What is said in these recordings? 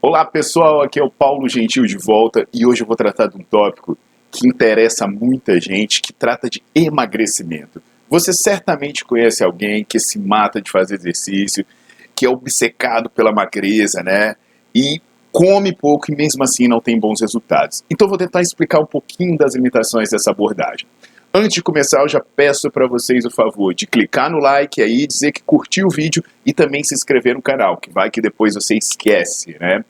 Olá pessoal, aqui é o Paulo Gentil de volta e hoje eu vou tratar de um tópico que interessa muita gente, que trata de emagrecimento. Você certamente conhece alguém que se mata de fazer exercício, que é obcecado pela magreza, né? E come pouco e mesmo assim não tem bons resultados. Então vou tentar explicar um pouquinho das limitações dessa abordagem. Antes de começar, eu já peço para vocês o favor de clicar no like aí, dizer que curtiu o vídeo e também se inscrever no canal, que vai que depois você esquece, né?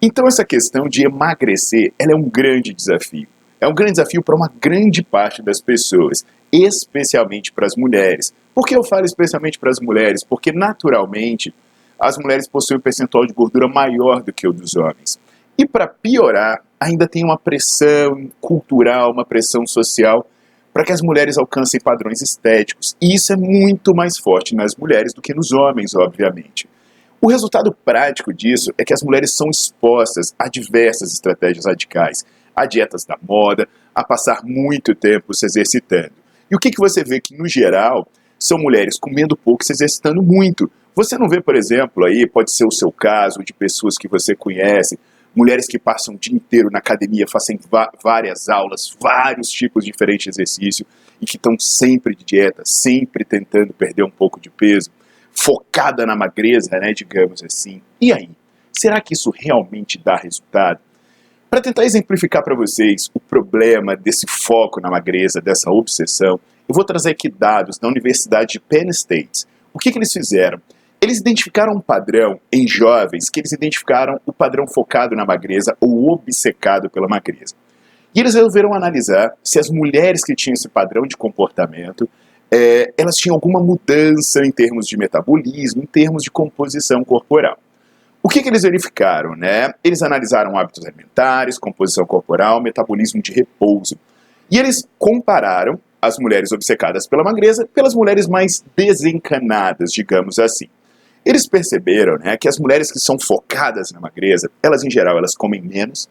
Então essa questão de emagrecer, ela é um grande desafio. É um grande desafio para uma grande parte das pessoas, especialmente para as mulheres. Por que eu falo especialmente para as mulheres? Porque naturalmente as mulheres possuem um percentual de gordura maior do que o dos homens. E para piorar, ainda tem uma pressão cultural, uma pressão social para que as mulheres alcancem padrões estéticos. E isso é muito mais forte nas mulheres do que nos homens, obviamente. O resultado prático disso é que as mulheres são expostas a diversas estratégias radicais, a dietas da moda, a passar muito tempo se exercitando. E o que, que você vê que, no geral, são mulheres comendo pouco e se exercitando muito. Você não vê, por exemplo, aí, pode ser o seu caso, de pessoas que você conhece, mulheres que passam o dia inteiro na academia, fazem várias aulas, vários tipos diferentes de exercício e que estão sempre de dieta, sempre tentando perder um pouco de peso, focada na magreza, né, digamos assim. E aí, será que isso realmente dá resultado? Para tentar exemplificar para vocês o problema desse foco na magreza, dessa obsessão, eu vou trazer aqui dados da Universidade de Penn State. O que, que eles fizeram? Eles identificaram um padrão em jovens que eles identificaram o padrão focado na magreza ou obcecado pela magreza. E eles resolveram analisar se as mulheres que tinham esse padrão de comportamento, é, elas tinham alguma mudança em termos de metabolismo, em termos de composição corporal. O que, que eles verificaram? Né? Eles analisaram hábitos alimentares, composição corporal, metabolismo de repouso. E eles compararam as mulheres obcecadas pela magreza pelas mulheres mais desencanadas, digamos assim. Eles perceberam né, que as mulheres que são focadas na magreza, elas em geral elas comem menos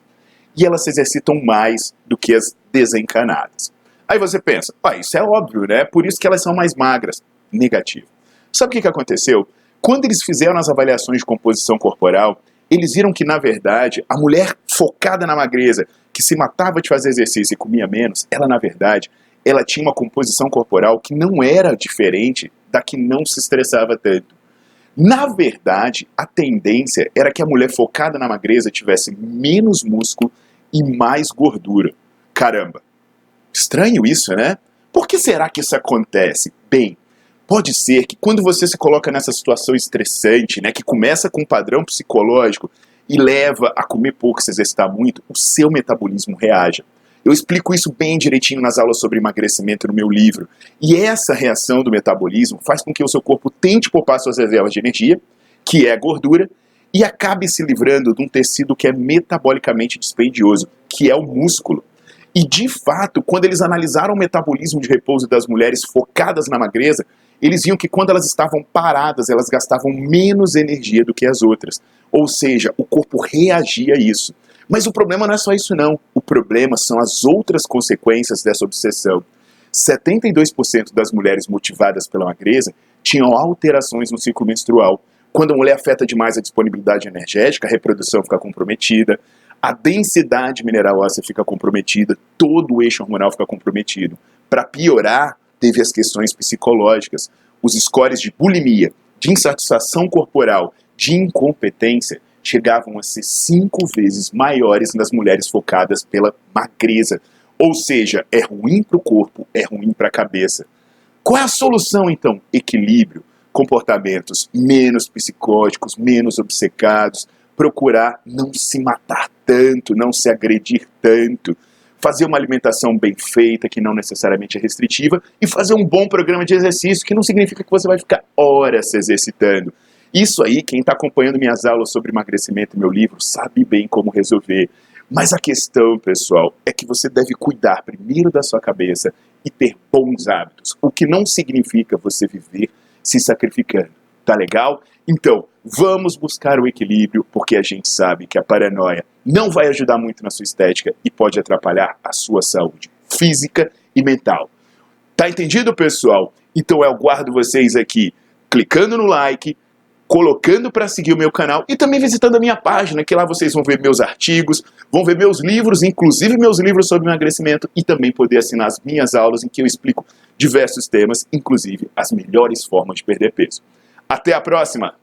e elas se exercitam mais do que as desencanadas. Aí você pensa, isso é óbvio, né? Por isso que elas são mais magras. Negativo. Sabe o que, que aconteceu? Quando eles fizeram as avaliações de composição corporal, eles viram que, na verdade, a mulher focada na magreza, que se matava de fazer exercício e comia menos, ela, na verdade, ela tinha uma composição corporal que não era diferente da que não se estressava tanto. Na verdade, a tendência era que a mulher focada na magreza tivesse menos músculo e mais gordura. Caramba, estranho isso, né? Por que será que isso acontece? Bem, pode ser que quando você se coloca nessa situação estressante, né, que começa com um padrão psicológico e leva a comer pouco, se exercitar muito, o seu metabolismo reaja. Eu explico isso bem direitinho nas aulas sobre emagrecimento no meu livro. E essa reação do metabolismo faz com que o seu corpo tente poupar suas reservas de energia, que é a gordura, e acabe se livrando de um tecido que é metabolicamente dispendioso, que é o músculo. E de fato, quando eles analisaram o metabolismo de repouso das mulheres focadas na magreza, eles viam que quando elas estavam paradas, elas gastavam menos energia do que as outras. Ou seja, o corpo reagia a isso. Mas o problema não é só isso, não. O problema são as outras consequências dessa obsessão. 72% das mulheres motivadas pela magreza tinham alterações no ciclo menstrual. Quando a mulher afeta demais a disponibilidade energética, a reprodução fica comprometida, a densidade mineral óssea fica comprometida, todo o eixo hormonal fica comprometido. Para piorar, teve as questões psicológicas, os scores de bulimia, de insatisfação corporal, de incompetência chegavam a ser cinco vezes maiores nas mulheres focadas pela magreza. Ou seja, é ruim para o corpo, é ruim para a cabeça. Qual é a solução então? Equilíbrio, comportamentos menos psicóticos, menos obcecados, procurar não se matar tanto, não se agredir tanto, fazer uma alimentação bem feita, que não necessariamente é restritiva, e fazer um bom programa de exercício, que não significa que você vai ficar horas se exercitando. Isso aí, quem está acompanhando minhas aulas sobre emagrecimento e meu livro, sabe bem como resolver. Mas a questão, pessoal, é que você deve cuidar primeiro da sua cabeça e ter bons hábitos, o que não significa você viver se sacrificando. Tá legal? Então, vamos buscar o equilíbrio, porque a gente sabe que a paranoia não vai ajudar muito na sua estética e pode atrapalhar a sua saúde física e mental. Tá entendido, pessoal? Então eu aguardo vocês aqui clicando no like, colocando para seguir o meu canal e também visitando a minha página, que lá vocês vão ver meus artigos, vão ver meus livros, inclusive meus livros sobre emagrecimento e também poder assinar as minhas aulas em que eu explico diversos temas, inclusive as melhores formas de perder peso. Até a próxima!